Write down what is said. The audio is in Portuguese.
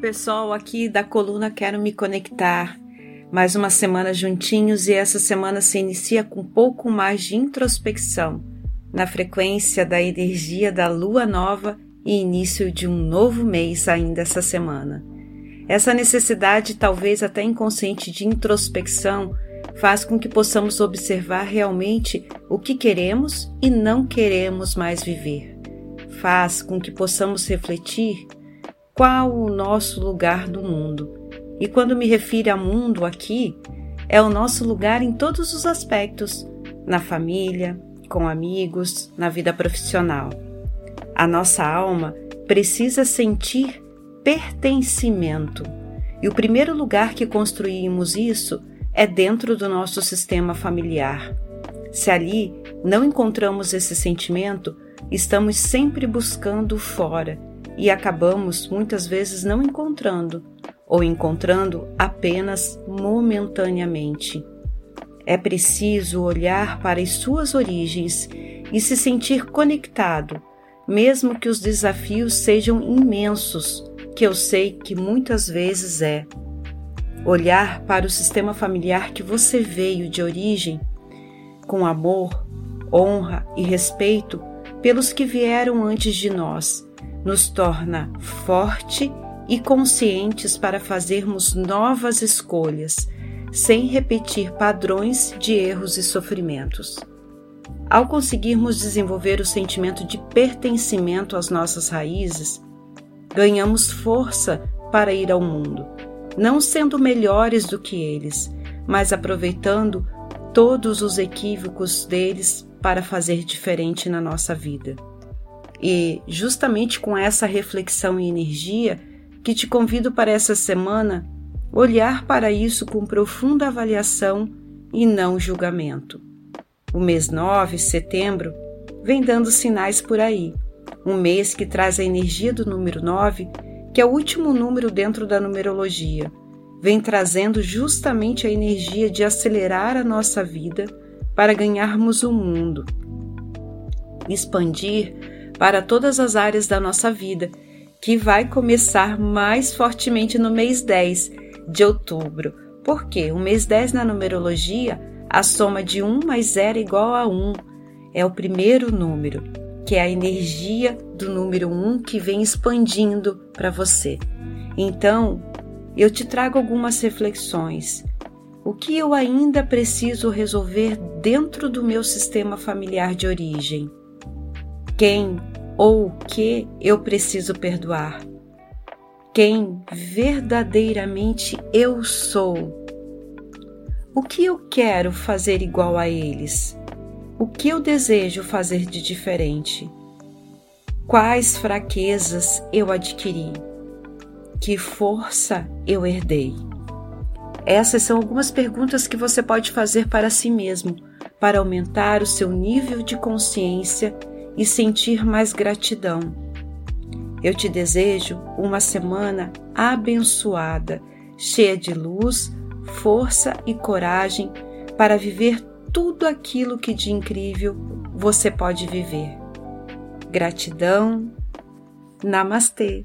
pessoal, aqui da coluna Quero Me Conectar. Mais uma semana juntinhos e essa semana se inicia com um pouco mais de introspecção, na frequência da energia da lua nova e início de um novo mês ainda essa semana. Essa necessidade, talvez até inconsciente, de introspecção faz com que possamos observar realmente o que queremos e não queremos mais viver. Faz com que possamos refletir qual o nosso lugar no mundo. E quando me refiro a mundo aqui, é o nosso lugar em todos os aspectos, na família, com amigos, na vida profissional. A nossa alma precisa sentir pertencimento. E o primeiro lugar que construímos isso é dentro do nosso sistema familiar. Se ali não encontramos esse sentimento, estamos sempre buscando fora e acabamos muitas vezes não encontrando, ou encontrando apenas momentaneamente. É preciso olhar para as suas origens e se sentir conectado, mesmo que os desafios sejam imensos, que eu sei que muitas vezes é. Olhar para o sistema familiar que você veio de origem, com amor, honra e respeito pelos que vieram antes de nós nos torna forte e conscientes para fazermos novas escolhas, sem repetir padrões de erros e sofrimentos. Ao conseguirmos desenvolver o sentimento de pertencimento às nossas raízes, ganhamos força para ir ao mundo, não sendo melhores do que eles, mas aproveitando todos os equívocos deles para fazer diferente na nossa vida. E justamente com essa reflexão e energia que te convido para essa semana olhar para isso com profunda avaliação e não julgamento. O mês 9, setembro, vem dando sinais por aí. Um mês que traz a energia do número 9, que é o último número dentro da numerologia. Vem trazendo justamente a energia de acelerar a nossa vida para ganharmos o mundo. Expandir para todas as áreas da nossa vida, que vai começar mais fortemente no mês 10 de outubro. Porque o mês 10 na numerologia, a soma de 1 mais 0 é igual a 1. É o primeiro número, que é a energia do número 1 que vem expandindo para você. Então, eu te trago algumas reflexões. O que eu ainda preciso resolver dentro do meu sistema familiar de origem? Quem ou o que eu preciso perdoar? Quem verdadeiramente eu sou? O que eu quero fazer igual a eles? O que eu desejo fazer de diferente? Quais fraquezas eu adquiri? Que força eu herdei? Essas são algumas perguntas que você pode fazer para si mesmo para aumentar o seu nível de consciência e sentir mais gratidão. Eu te desejo uma semana abençoada, cheia de luz, força e coragem para viver tudo aquilo que de incrível você pode viver. Gratidão. Namastê.